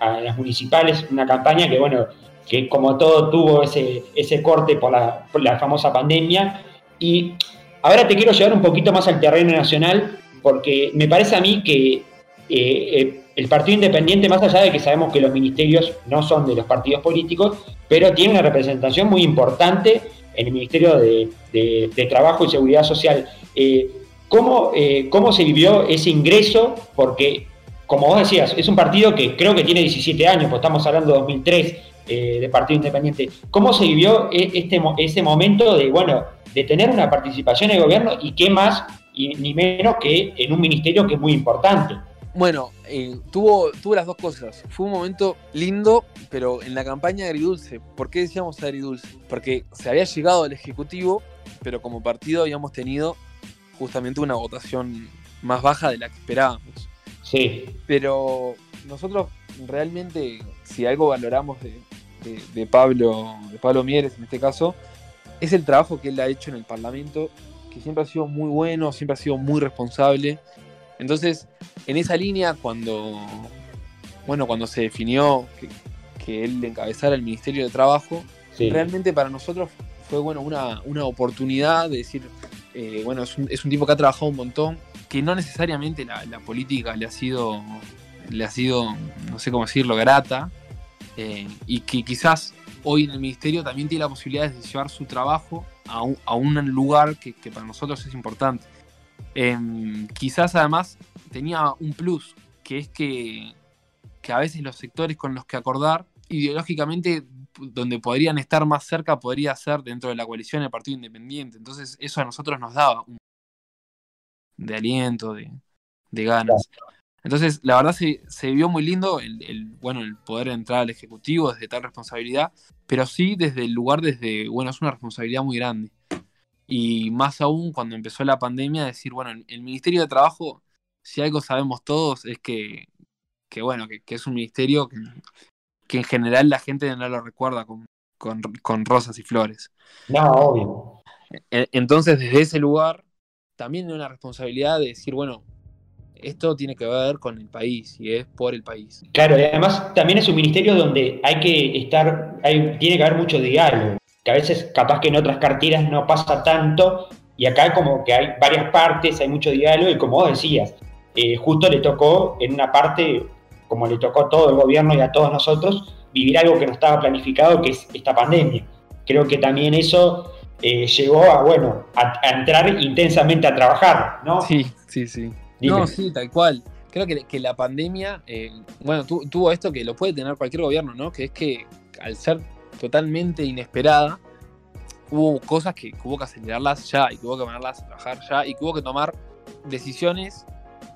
Speaker 1: a las municipales, una campaña que, bueno, que como todo tuvo ese, ese corte por la, la famosa pandemia. Y ahora te quiero llevar un poquito más al terreno nacional, porque me parece a mí que eh, eh, el Partido Independiente, más allá de que sabemos que los ministerios no son de los partidos políticos, pero tiene una representación muy importante en el Ministerio de, Trabajo y Seguridad Social. Eh, ¿cómo, ¿Cómo se vivió ese ingreso? Porque como vos decías, es un partido que creo que tiene 17 años, pues estamos hablando de 2003, eh, de Partido Independiente. ¿Cómo se vivió e, este, ese momento de, bueno, de tener una participación en el gobierno y qué más, y, ni menos que en un ministerio que es muy importante?
Speaker 5: Bueno, eh, tuvo, tuvo las dos cosas. Fue un momento lindo, pero en la campaña agridulce. ¿Por qué decíamos agridulce? Porque se había llegado al Ejecutivo, pero como partido habíamos tenido justamente una votación más baja de la que esperábamos.
Speaker 1: Sí.
Speaker 5: Pero nosotros realmente, si algo valoramos de, Pablo, de Pablo Mieres en este caso, es el trabajo que él ha hecho en el Parlamento, que siempre ha sido muy bueno, siempre ha sido muy responsable. Entonces, en esa línea, cuando, bueno, cuando se definió que, él encabezara el Ministerio de Trabajo, realmente para nosotros fue bueno una, oportunidad de decir, eh, bueno, es un, es un, tipo que ha trabajado un montón, que no necesariamente la, política le ha sido, le ha sido, no sé cómo decirlo, grata, eh, y que quizás hoy en el ministerio también tiene la posibilidad de llevar su trabajo a un, lugar que, para nosotros es importante. Em, quizás además tenía un plus, que es que, a veces los sectores con los que acordar, ideológicamente donde podrían estar más cerca podría ser dentro de la coalición el Partido Independiente. Entonces eso a nosotros nos daba un de aliento, de, ganas. Entonces, la verdad se, se vio muy lindo el, bueno, el poder entrar al Ejecutivo desde tal responsabilidad, pero sí desde el lugar, desde, bueno, es una responsabilidad muy grande. Y más aún cuando empezó la pandemia, decir, bueno, el Ministerio de Trabajo, si algo sabemos todos, es que, que bueno, que, es un ministerio que, que, en general la gente no lo recuerda con, con, con rosas y flores.
Speaker 1: No, obvio.
Speaker 5: E, entonces, desde ese lugar, también una responsabilidad de decir, bueno, esto tiene que ver con el país y es por el país.
Speaker 1: Claro, y además también es un ministerio donde hay que estar, hay, tiene que haber mucho diálogo, que a veces capaz que en otras carteras no pasa tanto y acá como que hay varias partes, hay mucho diálogo y como vos decías, eh, justo le tocó en una parte, como le tocó a todo el gobierno y a todos nosotros, vivir algo que no estaba planificado, que es esta pandemia. Creo que también eso eh, llegó a, bueno, a, entrar intensamente a trabajar, ¿no?
Speaker 5: Sí, sí, sí. No, sí, tal cual. Creo que, la pandemia, eh, bueno, tuvo esto que lo puede tener cualquier gobierno, ¿no? Que es que al ser totalmente inesperada, hubo cosas que, hubo que acelerarlas ya y que hubo que ponerlas a trabajar ya y que hubo que tomar decisiones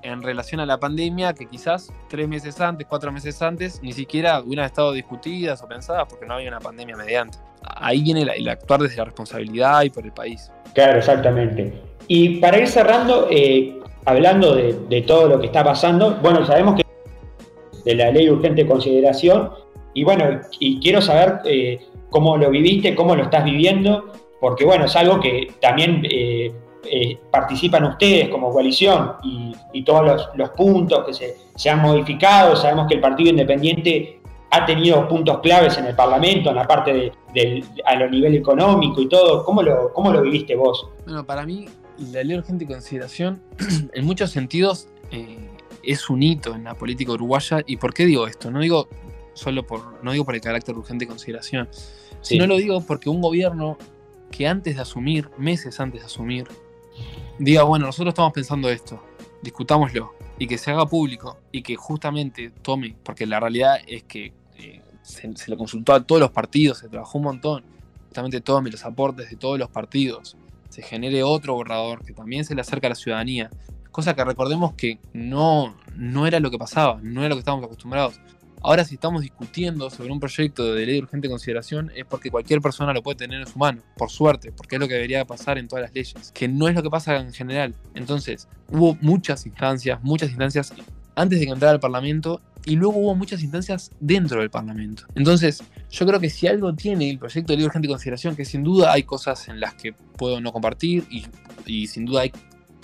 Speaker 5: en relación a la pandemia que quizás tres meses antes, cuatro meses antes, ni siquiera hubieran estado discutidas o pensadas porque no había una pandemia mediante ahí viene el, actuar desde la responsabilidad y por el país.
Speaker 1: Claro, exactamente. Y para ir cerrando, eh, hablando de, todo lo que está pasando, bueno, sabemos que de la ley urgente consideración, y bueno, y quiero saber eh, cómo lo viviste, cómo lo estás viviendo, porque bueno, es algo que también eh, participan ustedes como coalición y, todos los, puntos que se, se, han modificado, sabemos que el Partido Independiente ha tenido puntos claves en el Parlamento, en la parte de, a lo nivel económico y todo. ¿Cómo lo, ¿Cómo lo viviste vos?
Speaker 5: Bueno, para mí la ley de urgente consideración en muchos sentidos eh, es un hito en la política uruguaya. ¿Y por qué digo esto? No digo solo por, no digo por el carácter de urgente consideración, sino lo digo porque un gobierno que antes de asumir, meses antes de asumir, diga, bueno, nosotros estamos pensando esto, discutámoslo, y que se haga público y que justamente tome, porque la realidad es que se, lo consultó a todos los partidos, se trabajó un montón, justamente tome los aportes de todos los partidos, se genere otro borrador que también se le acerca a la ciudadanía, cosa que recordemos que no, no era lo que pasaba, no era lo que estábamos acostumbrados. Ahora si estamos discutiendo sobre un proyecto de ley de urgente consideración es porque cualquier persona lo puede tener en su mano, por suerte, porque es lo que debería pasar en todas las leyes, que no es lo que pasa en general. Entonces, hubo muchas instancias, muchas instancias antes de que entrara al Parlamento y luego hubo muchas instancias dentro del Parlamento. Entonces, yo creo que si algo tiene el proyecto de ley de urgente consideración, que sin duda hay cosas en las que puedo no compartir y, sin duda hay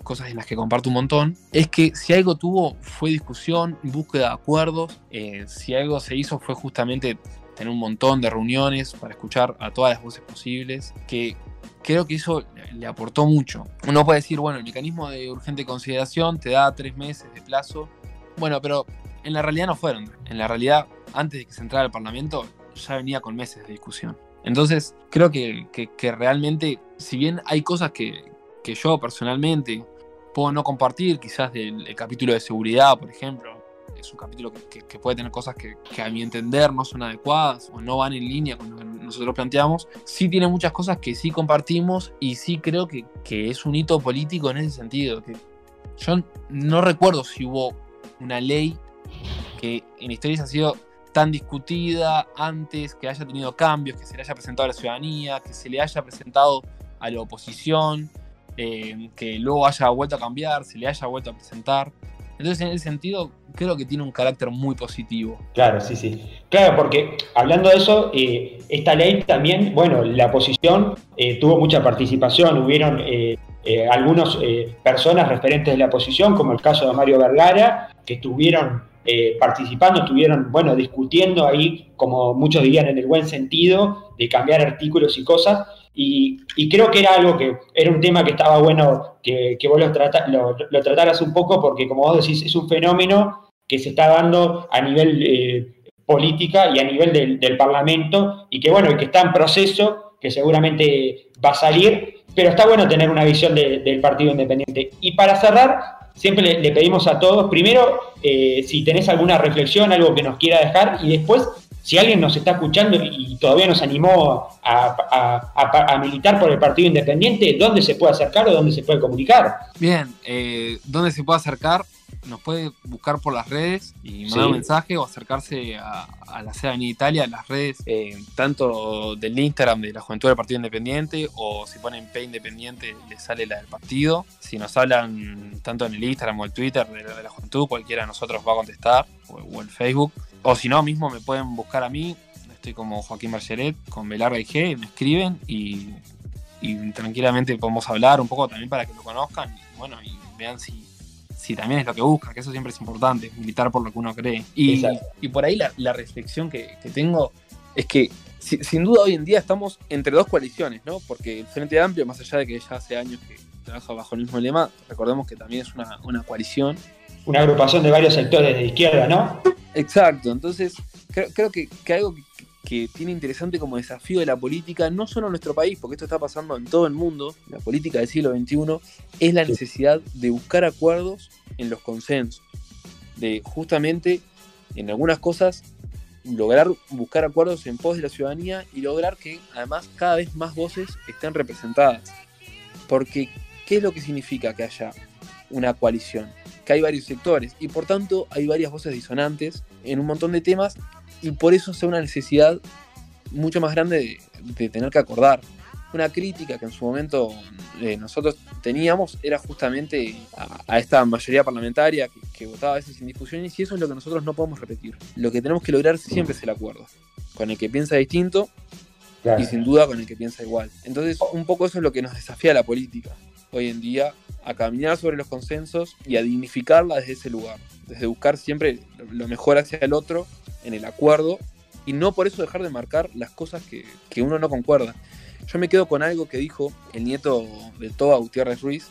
Speaker 5: cosas en las que comparto un montón, es que si algo tuvo fue discusión, búsqueda de acuerdos, eh, si algo se hizo fue justamente tener un montón de reuniones para escuchar a todas las voces posibles, que creo que eso le aportó mucho. Uno puede decir, bueno, el mecanismo de urgente consideración te da tres meses de plazo, bueno, pero en la realidad no fueron. En la realidad, antes de que se entrara al Parlamento, ya venía con meses de discusión. Entonces, creo que, realmente, si bien hay cosas que, yo personalmente puedo no compartir, quizás del capítulo de seguridad, por ejemplo, es un capítulo que, puede tener cosas que, a mi entender no son adecuadas o no van en línea con lo que nosotros planteamos, sí tiene muchas cosas que sí compartimos y sí creo que, es un hito político en ese sentido. Que yo no recuerdo si hubo una ley que en historia ha sido tan discutida antes, que haya tenido cambios, que se le haya presentado a la ciudadanía, que se le haya presentado a la oposición, eh, que luego haya vuelto a cambiar, se le haya vuelto a presentar. Entonces, en ese sentido, creo que tiene un carácter muy positivo.
Speaker 1: Claro, sí, sí. Claro, porque hablando de eso, eh, esta ley también, bueno, la oposición eh, tuvo mucha participación, hubieron algunas personas referentes de la oposición, como el caso de Mario Vergara, que estuvieron eh, participando, estuvieron, bueno, discutiendo ahí, como muchos dirían, en el buen sentido, de cambiar artículos y cosas. Y, creo que era algo que era un tema que estaba bueno que, vos lo, lo, trataras un poco, porque como vos decís, es un fenómeno que se está dando a nivel eh, política y a nivel del, Parlamento, y que bueno, y que está en proceso, que seguramente va a salir, pero está bueno tener una visión del Partido Independiente. Y para cerrar, siempre le, pedimos a todos, primero, eh, si tenés alguna reflexión, algo que nos quiera dejar, y después, si alguien nos está escuchando y todavía nos animó a, militar por el Partido Independiente, ¿dónde se puede acercar o dónde se puede comunicar?
Speaker 5: Bien, eh, ¿dónde se puede acercar? Nos puede buscar por las redes y mandar un mensaje o acercarse a, la sede en Italia, a las redes, eh, tanto del Instagram de la Juventud del Partido Independiente o si ponen P Independiente le sale la del partido. Si nos hablan tanto en el Instagram o el Twitter de la, Juventud, cualquiera de nosotros va a contestar o, el Facebook. O si no, mismo me pueden buscar a mí. Estoy como Joaquín Marcheret con Belarga y G, me escriben y, y tranquilamente podemos hablar un poco también para que lo conozcan y bueno, y vean si si también es lo que busca, que eso siempre es importante, militar por lo que uno cree. Y, y por ahí la, reflexión que, tengo es que sin duda hoy en día estamos entre dos coaliciones, ¿no? Porque el Frente Amplio, más allá de que ya hace años que trabaja bajo el mismo lema, recordemos que también es una, una coalición.
Speaker 1: Una agrupación de varios sectores de izquierda, ¿no?
Speaker 5: Exacto, entonces creo, creo que, que algo que que tiene interesante como desafío de la política, no solo en nuestro país, porque esto está pasando en todo el mundo, la política del siglo XXI, es la necesidad de buscar acuerdos en los consensos, de justamente en algunas cosas lograr buscar acuerdos en pos de la ciudadanía y lograr que además cada vez más voces estén representadas. Porque, ¿qué es lo que significa que haya una coalición? Que hay varios sectores y por tanto hay varias voces disonantes en un montón de temas y por eso sea una necesidad mucho más grande de, tener que acordar. Una crítica que en su momento eh, nosotros teníamos era justamente a, esta mayoría parlamentaria que, votaba a veces sin discusiones y eso es lo que nosotros no podemos repetir. Lo que tenemos que lograr siempre es el acuerdo, con el que piensa distinto y sin duda con el que piensa igual. Entonces un poco eso es lo que nos desafía la política hoy en día, a caminar sobre los consensos y a dignificarla desde ese lugar, desde buscar siempre lo mejor hacia el otro en el acuerdo y no por eso dejar de marcar las cosas que, uno no concuerda. Yo me quedo con algo que dijo el nieto de Toa Gutiérrez Ruiz.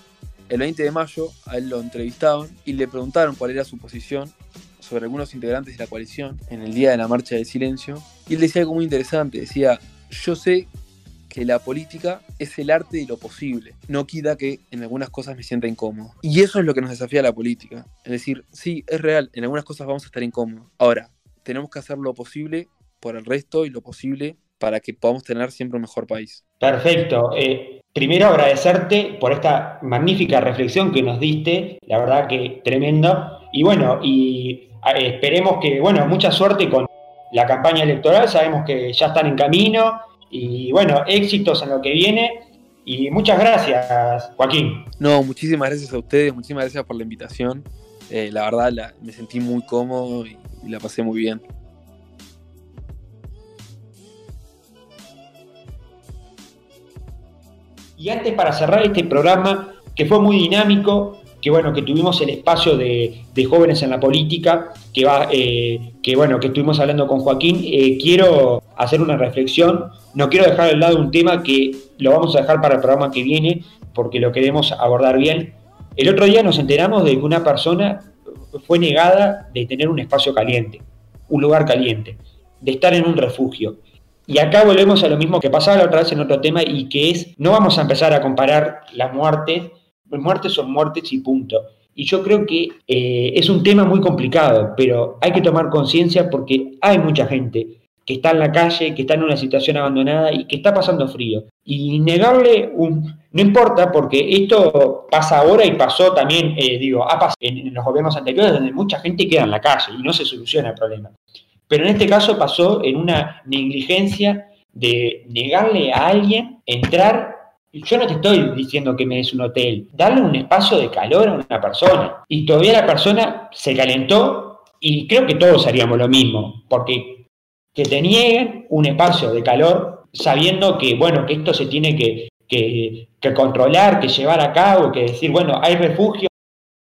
Speaker 5: El 20 de mayo a él lo entrevistaban y le preguntaron cuál era su posición sobre algunos integrantes de la coalición en el día de la marcha del silencio. Y él decía algo muy interesante, decía, yo sé que la política es el arte de lo posible. No quita que en algunas cosas me sienta incómodo. Y eso es lo que nos desafía la política. Es decir, sí, es real, en algunas cosas vamos a estar incómodos. Ahora, tenemos que hacer lo posible por el resto y lo posible para que podamos tener siempre un mejor país.
Speaker 1: Perfecto. Eh, primero agradecerte por esta magnífica reflexión que nos diste, la verdad que tremendo. Y bueno, y esperemos que, bueno, mucha suerte con la campaña electoral, sabemos que ya están en camino y bueno, éxitos en lo que viene. Y muchas gracias, Joaquín.
Speaker 5: No, muchísimas gracias a ustedes, muchísimas gracias por la invitación. Eh, la verdad, me sentí muy cómodo y y la pasé muy bien.
Speaker 1: Y antes para cerrar este programa, que fue muy dinámico, que bueno, que tuvimos el espacio de, jóvenes en la política, que va, eh, que bueno, que estuvimos hablando con Joaquín, eh, quiero hacer una reflexión. No quiero dejar de lado un tema que lo vamos a dejar para el programa que viene, porque lo queremos abordar bien. El otro día nos enteramos de que una persona fue negada de tener un espacio caliente, un lugar caliente, de estar en un refugio. Y acá volvemos a lo mismo que pasaba la otra vez en otro tema y que es, no vamos a empezar a comparar las muertes, muertes son muertes y punto. Y yo creo que eh, es un tema muy complicado, pero hay que tomar conciencia porque hay mucha gente que está en la calle, que está en una situación abandonada y que está pasando frío. Y negarle un, No importa porque esto pasa ahora y pasó también, eh, digo, ha pasado en, los gobiernos anteriores donde mucha gente queda en la calle y no se soluciona el problema. Pero en este caso pasó en una negligencia de negarle a alguien entrar. Yo no te estoy diciendo que me des un hotel, darle un espacio de calor a una persona. Y todavía la persona se calentó y creo que todos haríamos lo mismo, porque que te nieguen un espacio de calor sabiendo que, bueno, que esto se tiene que, que, controlar, que llevar a cabo, que decir, bueno, hay refugios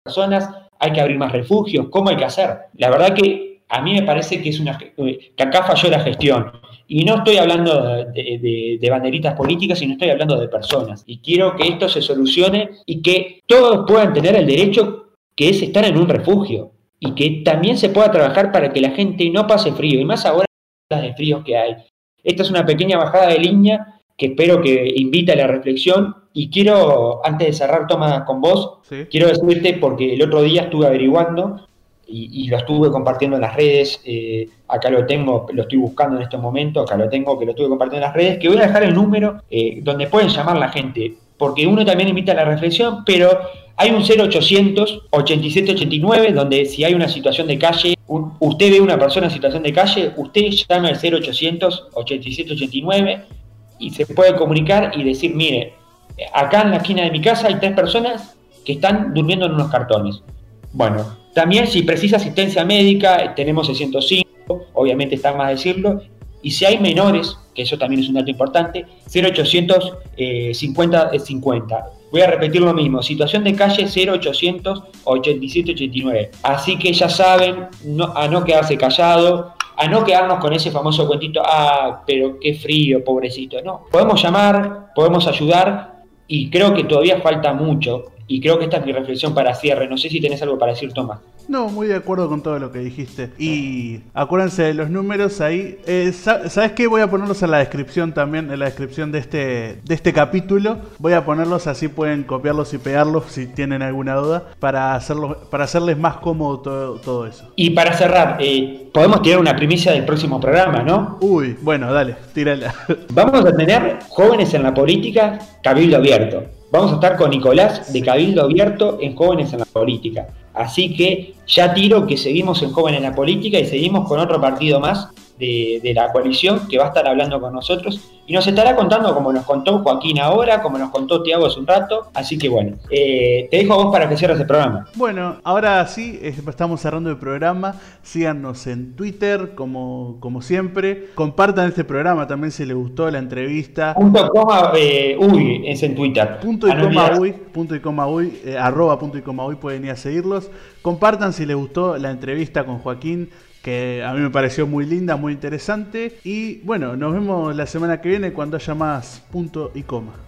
Speaker 1: personas, hay que abrir más refugios, ¿cómo hay que hacer? La verdad que a mí me parece que es una que acá falló la gestión. Y no estoy hablando de, de, banderitas políticas, sino estoy hablando de personas. Y quiero que esto se solucione y que todos puedan tener el derecho que es estar en un refugio. Y que también se pueda trabajar para que la gente no pase frío. Y más ahora las de fríos que hay. Esta es una pequeña bajada de línea que espero que invite a la reflexión. Y quiero, antes de cerrar, Toma, con vos, quiero decirte, porque el otro día estuve averiguando y, lo estuve compartiendo en las redes, eh, acá lo tengo, lo estoy buscando en este momento, acá lo tengo, que lo estuve compartiendo en las redes, que voy a dejar el número eh, donde pueden llamar la gente, porque uno también invita a la reflexión, pero hay un 0800 8789 donde si hay una situación de calle, usted ve una persona en situación de calle, usted llama al 0800 8789 y se puede comunicar y decir, mire, acá en la esquina de mi casa hay tres personas que están durmiendo en unos cartones. Bueno, también si precisa asistencia médica, tenemos el 105, obviamente está más decirlo, y si hay menores, que eso también es un dato importante, 0800 50 50. Voy a repetir lo mismo, situación de calle 0800 87 89. Así que ya saben, a no quedarse callado, a no quedarnos con ese famoso cuentito, ah, pero qué frío, pobrecito. No, podemos llamar, podemos ayudar y creo que todavía falta mucho. Y creo que esta es mi reflexión para cierre. No sé si tenés algo para decir, Tomás.
Speaker 4: No, muy de acuerdo con todo lo que dijiste. Y acuérdense de los números ahí. Eh, ¿Sabes qué? Voy a ponerlos en la descripción también, en la descripción de este, de este capítulo. Voy a ponerlos así, pueden copiarlos y pegarlos si tienen alguna duda, para, hacerlo, para hacerles más cómodo todo, eso.
Speaker 1: Y para cerrar, eh, podemos tirar una primicia del próximo programa, ¿no?
Speaker 4: Uy, bueno, dale, tírala.
Speaker 1: Vamos a tener jóvenes en la política, cabildo abierto. Vamos a estar con Nicolás de Cabildo Abierto en Jóvenes en la Política. Así que ya tiro que seguimos en Jóvenes en la Política y seguimos con otro partido más de, la coalición que va a estar hablando con nosotros y nos estará contando como nos contó Joaquín ahora, como nos contó Tiago hace un rato. Así que bueno, eh, te dejo a vos para que cierres el programa.
Speaker 4: Bueno, ahora sí, estamos cerrando el programa. Síganos en Twitter, como, como siempre. Compartan este programa también si les gustó la entrevista.
Speaker 1: Punto coma eh, uy, es en Twitter.
Speaker 4: Punto y ah, coma uy, punto y coma uy, eh, arroba punto y coma uy, pueden ir a seguirlos. Compartan si les gustó la entrevista con Joaquín que a mí me pareció muy linda, muy interesante. Y bueno, nos vemos la semana que viene cuando haya más punto y coma.